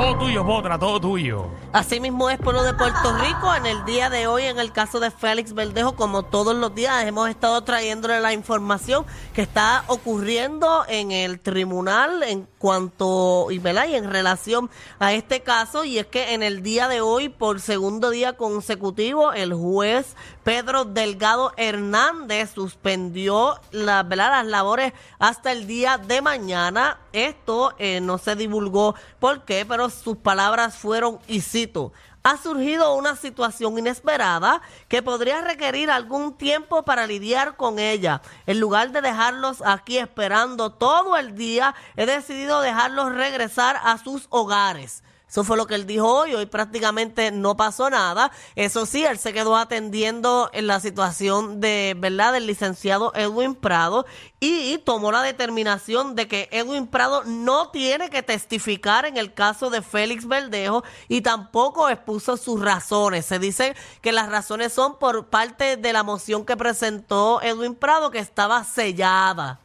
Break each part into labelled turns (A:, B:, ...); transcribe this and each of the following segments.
A: Todo tuyo, Potra, todo tuyo.
B: Así mismo es pueblo de Puerto Rico. En el día de hoy, en el caso de Félix Verdejo, como todos los días, hemos estado trayéndole la información que está ocurriendo en el tribunal en cuanto y, y en relación a este caso. Y es que en el día de hoy, por segundo día consecutivo, el juez Pedro Delgado Hernández suspendió la, ¿verdad? las labores hasta el día de mañana. Esto eh, no se divulgó por qué, pero sus palabras fueron, y cito, ha surgido una situación inesperada que podría requerir algún tiempo para lidiar con ella. En lugar de dejarlos aquí esperando todo el día, he decidido dejarlos regresar a sus hogares. Eso fue lo que él dijo hoy. Hoy prácticamente no pasó nada. Eso sí, él se quedó atendiendo en la situación de, ¿verdad?, del licenciado Edwin Prado y tomó la determinación de que Edwin Prado no tiene que testificar en el caso de Félix Verdejo y tampoco expuso sus razones. Se dice que las razones son por parte de la moción que presentó Edwin Prado que estaba sellada.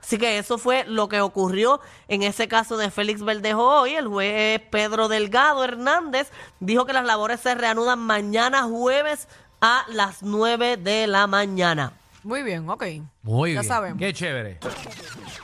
B: Así que eso fue lo que ocurrió en ese caso de Félix Verdejo hoy. El juez Pedro Delgado Hernández dijo que las labores se reanudan mañana jueves a las 9 de la mañana.
C: Muy bien, ok.
D: Muy
C: Ya
D: bien.
C: sabemos.
D: Qué chévere.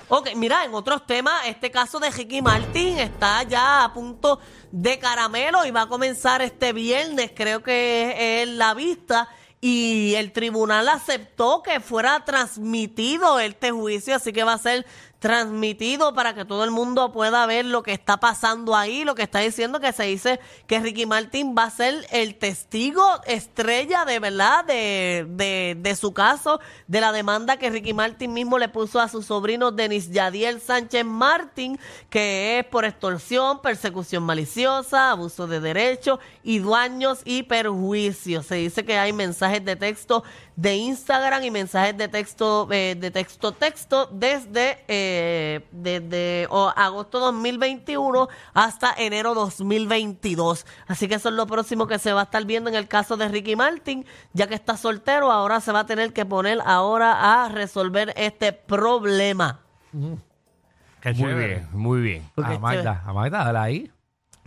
B: Ok, mira, en otros temas, este caso de Ricky Martin está ya a punto de caramelo y va a comenzar este viernes, creo que es la vista. Y el tribunal aceptó que fuera transmitido este juicio, así que va a ser transmitido para que todo el mundo pueda ver lo que está pasando ahí, lo que está diciendo que se dice que Ricky Martin va a ser el testigo estrella de verdad de, de, de su caso, de la demanda que Ricky Martin mismo le puso a su sobrino Denis Yadiel Sánchez Martin, que es por extorsión, persecución maliciosa, abuso de derechos y daños y perjuicios. Se dice que hay mensajes de texto de Instagram y mensajes de texto eh, de texto texto desde eh, desde agosto 2021 hasta enero 2022 así que eso es lo próximo que se va a estar viendo en el caso de Ricky Martin ya que está soltero ahora se va a tener que poner ahora a resolver este problema
D: Qué
A: Muy
D: chévere.
A: bien, muy bien.
B: Porque
D: A Magda, a Magda, dale ahí.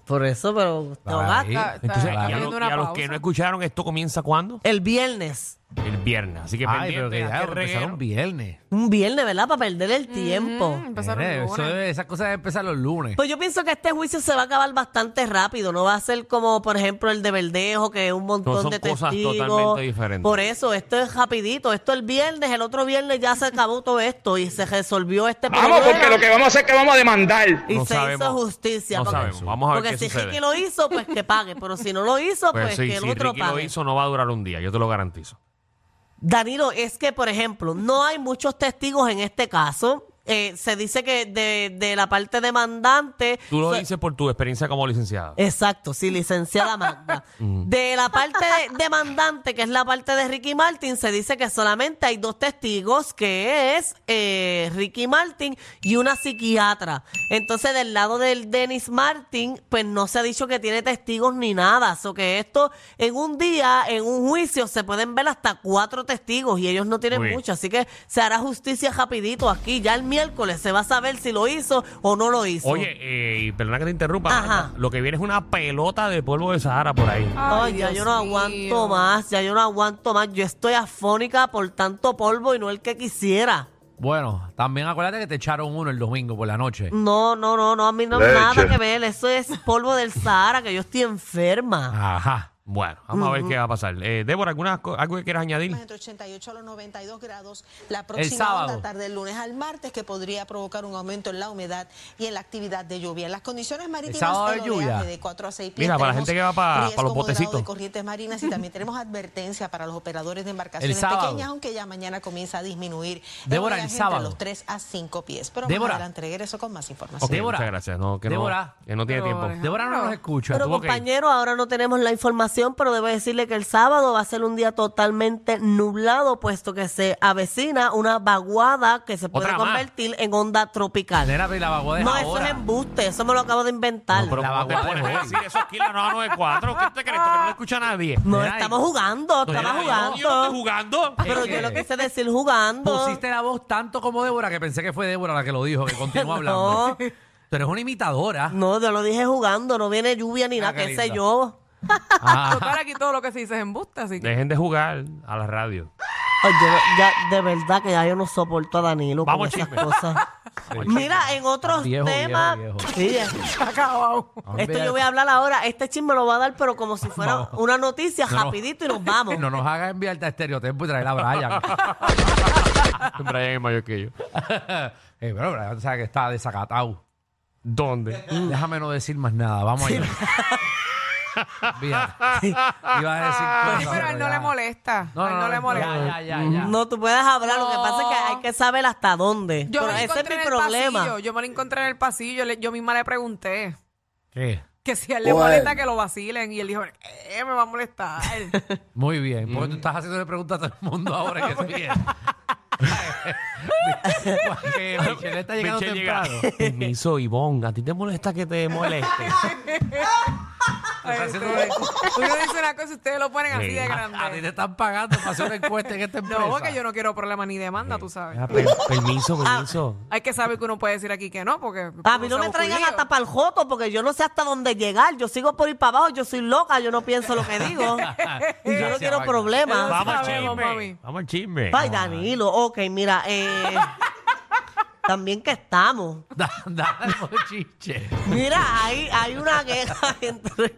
B: Por eso pero te ahogaste.
C: Está-
A: Entonces, y a,
C: una
A: y a los
C: pausa.
A: que no escucharon, ¿esto comienza cuándo?
B: el viernes
A: El viernes. Así que
D: Ay, pero que
A: reguero.
D: empezaron viernes.
B: un viernes verdad para perder el tiempo
C: Mm, empezaron
D: Nene,
C: lunes.
D: eso debe- esas cosas deben empezar los lunes.
B: Pues yo pienso que este juicio se va a acabar bastante rápido, no va a ser como, por ejemplo, el de Verdejo, que es un montón
A: son
B: de
A: cosas
B: testigos.
A: totalmente diferentes.
B: Por eso, esto es rapidito, esto el viernes, el otro viernes ya se acabó todo esto y se resolvió este
E: Vamos,
B: problema
E: porque lo que vamos a hacer es que vamos a demandar.
B: y
A: No
B: se
A: sabemos.
B: hizo justicia.
A: No
B: porque
A: sabemos. Vamos a ver
B: porque
A: qué
B: si
A: sucede.
B: Ricky lo hizo, pues que pague, pero si no lo hizo, pues,
A: Pues sí,
B: que el
A: si
B: otro
A: Ricky
B: pague.
A: lo hizo, no va a durar un día, yo te lo garantizo.
B: Danilo, es que, por ejemplo, no hay muchos testigos en este caso. Eh, se dice que de, de la parte demandante...
A: Tú lo dices por tu experiencia como licenciado.
B: Exacto, sí, licenciada Magda. De la parte de- demandante, que es la parte de Ricky Martin, se dice que solamente hay dos testigos, que es eh, Ricky Martin y una psiquiatra. Entonces, del lado del Dennis Martin, pues no se ha dicho que tiene testigos ni nada. O que esto, en un día, en un juicio, se pueden ver hasta cuatro testigos y ellos no tienen mucho. Así que se hará justicia rapidito aquí. Ya el miércoles se va a saber si lo hizo o no lo hizo.
A: Oye, eh, y perdona que te interrumpa,
B: Ajá.
A: Magda, lo que viene es una pelota de polvo de Sahara por ahí.
B: Ay, ya
C: Dios
B: yo no
C: mío.
B: aguanto más, ya yo no aguanto más. Yo estoy afónica por tanto polvo y no el que quisiera.
D: Bueno, también acuérdate que te echaron uno el domingo por la noche.
B: No, no, no, no, a mí no hay nada que ver. Eso es polvo del Sahara, que yo estoy enferma.
D: Ajá.
A: Bueno, vamos a ver qué va a pasar. Eh, Débora, ¿alguna, ¿algo que quieras añadir?
F: entre 88 a los 92 grados la
D: El
F: próxima tarde del lunes al martes que podría provocar un aumento en la humedad y en la actividad de lluvia. En las condiciones marítimas
D: sábado
F: el
D: hay lluvia.
F: de 4 a 6 pies.
A: Mira, para la gente que va pa-
F: riesgo
A: pa los
F: moderado
A: botecitos.
F: de corrientes marinas y también tenemos advertencia para los operadores de embarcaciones
D: El sábado.
F: pequeñas, aunque ya mañana comienza a disminuir el
D: Débora, el sábado.
F: entre los 3 a 5 pies. Pero
D: Débora.
F: más adelante regreso con más información.
A: Ok,
D: Débora.
A: muchas gracias. No, que,
D: Débora.
A: no, que no tiene tiempo.
D: Débora no nos escucha.
B: Pero compañero, ahora no tenemos la información, pero debo decirle que el sábado va a ser un día totalmente nublado, puesto que se avecina una vaguada que se puede
A: Otra más.
B: convertir en onda tropical.
D: Nena, pero la vaguada es
B: No, eso
D: ahora.
B: es embuste, eso me lo acabo de inventar.
A: No, pero
D: La
A: ¿cómo te
D: vaguada
A: pones a
D: es
A: decir eso aquí en la 994? ¿Qué te crees? ¿Esto que no lo escucha nadie?
B: No,
D: Mira,
B: estamos
D: y-
B: jugando, estamos
A: yo- Yo no estoy
B: jugando.
A: jugando.
B: Pero yo
D: que
B: lo quise decir jugando.
D: Pusiste la voz tanto como Débora que pensé que fue Débora la que lo dijo, que continúa hablando.
B: No,
D: Tú eres una imitadora.
B: No, yo lo dije jugando, no viene lluvia ni
D: Ah,
B: nada,
D: qué
B: qué sé
D: lindo.
B: yo.
D: Ah,
C: Total, aquí todo lo que se dice es embuste, así que.
A: Dejen de jugar a la radio.
B: Ay, yo ya, de verdad que ya yo no soporto a Danilo
A: Vamos,
B: con esas
A: chisme.
B: cosas. Mira, en otros
D: Viejo, viejo,
B: temas.
D: viejo.
B: Sí, ya.
C: Acabado.
B: esto yo voy a hablar ahora. Este chisme lo va a dar, pero como si fuera una noticia,
D: No, no.
B: rapidito y nos vamos.
D: No nos hagas enviarte a estereotipo y traer a Brian.
A: Brian es mayor que yo.
D: eh, pero Brian sabe que está desacatado.
A: ¿Dónde?
D: Déjame no decir más nada. Vamos allá. Fíjate. Iba a decir cosas,
C: Sí, pero a él no
D: ya.
C: le molesta.
D: No,
C: a él
D: no,
C: no, le molesta.
D: Ya, ya, ya, ya.
B: No, tú puedes hablar. Lo que pasa es que hay que saber hasta dónde.
C: Yo
B: pero
C: me lo
B: ese es
C: encontré
B: mi
C: en el
B: problema.
C: pasillo. Yo me lo encontré en el pasillo. le- yo misma le pregunté
D: ¿Qué?
C: que si a él le molesta que lo vacilen. Y él dijo, ¿qué me va a molestar?
D: Muy bien. Porque tú estás haciendo preguntas a todo el mundo ahora que bien. Porque Michelle está llegando
A: Michelle llega.
D: temprano.
A: Permiso, Ivonne, ¿a ti te molesta que te moleste?
C: Ay,
D: haciendo
C: ustedes- Uno dice una cosa y ustedes lo ponen así
A: Sí.
C: de
D: A ti te
C: grande.
D: están pagando para hacer una encuesta en esta empresa.
C: No, porque yo no quiero problemas ni demanda, tú sabes.
A: Ah, per- permiso, permiso.
C: Hay que saber que uno puede decir aquí que no, porque...
B: A mí no me traigan hasta para el joto porque yo no sé hasta dónde llegar. Yo sigo por ir para abajo, yo soy loca, yo no pienso lo que digo. y yo no
D: Gracias,
B: quiero
D: Magda.
B: problemas.
A: Vamos al
C: sabemos,
A: chisme.
C: mami.
A: Vamos al chisme.
B: Ay, Danilo, ok, mira, eh, también que estamos.
D: Da- Dale chiche.
B: Mira, hay, hay una guerra entre,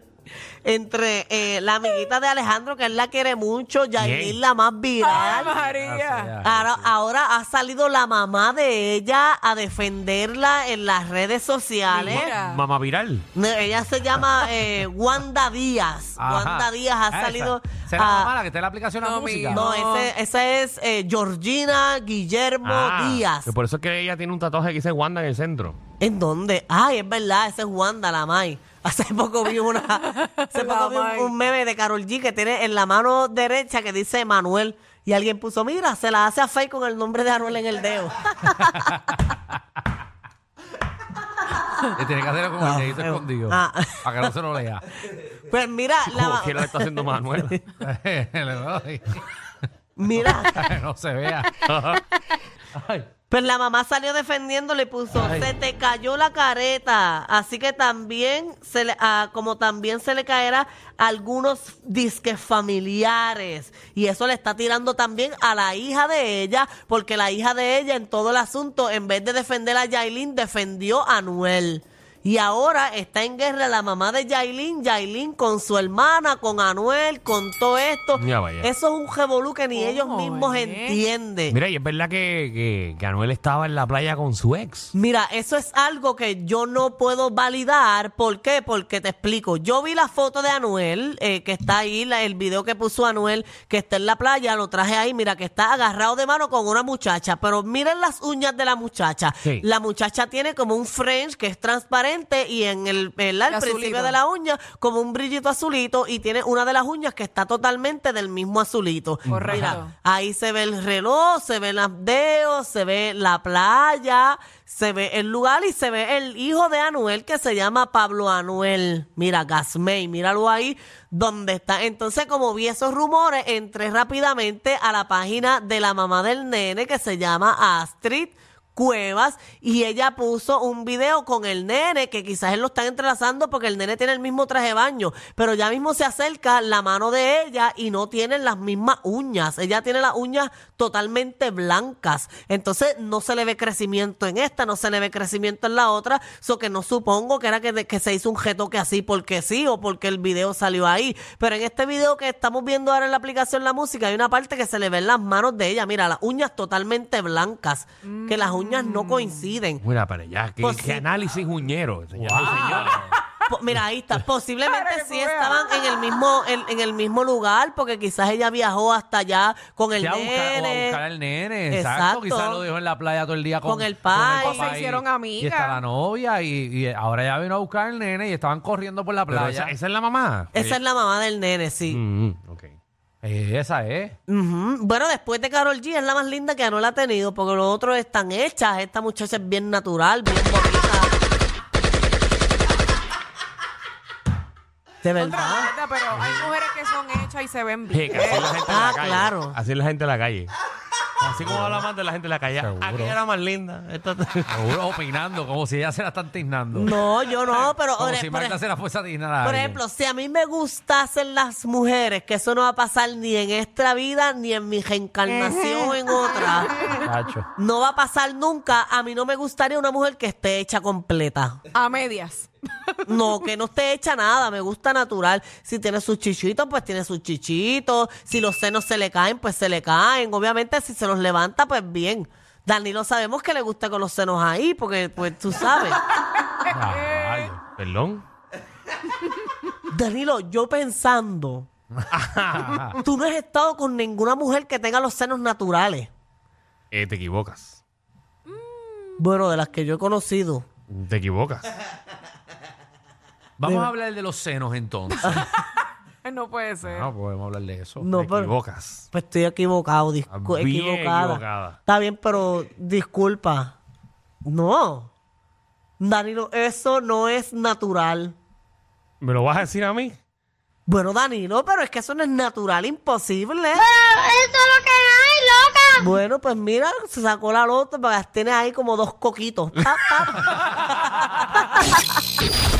B: entre eh, la amiguita de Alejandro, que él la quiere mucho, Yailin, la más
C: ¡Ay,
B: viral.
C: María!
B: Ahora, ahora ha salido la mamá de ella a defenderla en las redes sociales.
C: Mira.
A: Mamá viral.
B: No, Ella se llama eh, Wanda Díaz.
D: Ajá.
B: Wanda Díaz ha
D: Ah, esa.
B: salido.
D: ¿Será la
B: a-
D: mamá la que está en la aplicación de la
C: No,
D: música?
C: mi-
B: no,
C: No.
B: ese, esa es eh, Georgina Guillermo
A: Ah,
B: Díaz.
A: que por eso es que ella tiene un tatuaje que dice Wanda en el centro.
B: ¿En dónde? Ay, es verdad, esa es Wanda, la May. Hace poco vi una, hace poco vi un, meme de Carol G que tiene en la mano derecha que dice Manuel. Y alguien puso, mira, se la hace a Faye con el nombre de Anuel en el dedo.
D: Y tiene que hacerlo con el
B: Ah,
D: dedito
B: eh,
D: escondido.
B: ah.
D: Para que no se lo lea.
B: Pues mira, la,
A: está haciendo Manuel.
D: Le doy.
B: mira,
D: no se vea. Ay.
B: Pues la mamá salió defendiendo, y puso, se te cayó la careta. Así que también, se le, ah, como también se le caerá a algunos disques familiares. Y eso le está tirando también a la hija de ella, porque la hija de ella en todo el asunto, en vez de defender a Yailin, defendió a Anuel. Y ahora está en guerra la mamá de Yailin, Yailin con su hermana, con Anuel, con todo esto.
A: Ya vaya.
B: Eso es un revolú que ni ellos
C: ¿Cómo
B: mismos entienden.
A: Mira, y es verdad que, que, que Anuel estaba en la playa con su ex.
B: Mira, eso es algo que yo no puedo validar. ¿Por qué? Porque te explico. Yo vi la foto de Anuel, eh, que está ahí, la- el video que puso Anuel, que está en la playa, lo traje ahí, mira, que está agarrado de mano con una muchacha. Pero miren las uñas de la muchacha.
A: Sí.
B: La muchacha tiene como un French que es transparente y en el, principio de la uña como un brillito azulito y tiene una de las uñas que está totalmente del mismo azulito.
C: Correcto.
B: Mira, Ahí se ve el reloj, se ven los dedos, se ve la playa, se ve el lugar y se ve el hijo de Anuel que se llama Pablo Anuel. Mira, Gasmey, míralo ahí donde está. Entonces, como vi esos rumores, entré rápidamente a la página de la mamá del nene que se llama Astrid. Cuevas y ella puso un video con el nene que quizás él lo están entrelazando porque el nene tiene el mismo traje de baño, pero ya mismo se acerca la mano de ella y no tienen las mismas uñas. Ella tiene las uñas totalmente blancas. Entonces no se le ve crecimiento en esta, no se le ve crecimiento en la otra, so que no supongo que era que, que se hizo un retoque así porque sí o porque el video salió ahí. Pero en este video que estamos viendo ahora en la aplicación La Música hay una parte que se le ven las manos de ella. Mira, las uñas totalmente blancas, que las uñas no coinciden.
A: Mira, para allá. ¿Qué,
B: Pues
A: qué
B: sí.
A: análisis uñero, señoras y señores.
B: Po- Mira, ahí está. Posiblemente sí estaban en el mismo en, en el mismo lugar, porque quizás ella viajó hasta allá con el
D: Sí, a buscar, o a
B: nene.
D: buscar al nene, exacto.
B: Exacto.
D: Quizás lo dejó en la playa todo el día con,
B: Con el pai.
C: O se
D: papá y-
C: hicieron amigas.
D: Y está la novia y, y ahora ya vino a buscar al nene y estaban corriendo por la
A: Pero
D: playa.
A: esa, esa es la mamá.
B: Esa es la mamá del nene, sí.
A: Mm, mm, ok.
D: Eh, esa es.
B: Ujú. Bueno, después de Carol G es la más linda que no la ha tenido, porque los otros están hechas. Esta muchacha es bien natural, bien bonita. De
C: Otra
B: verdad.
C: vuelta, pero hay mujeres que son hechas y se ven
A: Sí,
C: bien.
A: que así es la gente en
B: Ah,
A: la calle.
B: claro.
A: Así es la gente en la calle. Así como habla más de la gente en la calle.
D: Seguro.
A: Aquella era más linda. Esta-
D: Seguro opinando, como si ella se la están tiznando.
B: No, yo no, pero
D: Como
B: por,
D: si
B: por-
D: Marta se la fuese a tiznar a
B: por
D: alguien.
B: ejemplo, si a mí me gustasen las mujeres, que eso no va a pasar ni en esta vida ni en mi reencarnación en otra.
D: Chacho.
B: No va a pasar nunca. A mí no me gustaría una mujer que esté hecha completa.
C: A medias.
B: No, que no esté hecha nada. Me gusta natural. Si tiene sus chichitos, pues tiene sus chichitos. Si los senos se le caen, pues se le caen. Obviamente, si se los levanta, pues bien. Danilo sabemos que le gusta con los senos ahí, porque pues tú sabes.
D: Ay,
A: Perdón.
B: Danilo, yo pensando, tú no has estado con ninguna mujer que tenga los senos naturales.
A: Eh, te equivocas.
B: Bueno, de las que yo he conocido.
A: Te equivocas.
D: Vamos a hablar de los senos entonces.
C: No puede ser.
D: no podemos hablar de eso.
B: No,
A: te
B: pero-
A: equivocas.
B: Pues estoy equivocado, discu-
A: bien
B: equivocada.
A: equivocada.
B: Está bien, pero disculpa. No. Danilo, eso no es natural.
A: ¿Me lo vas a decir a mí?
B: Bueno, Danilo, pero es que eso no es natural, imposible.
G: eso es lo que hay, loca.
B: Bueno, pues mira, se sacó la lota para que tiene ahí como dos coquitos. Pa, pa.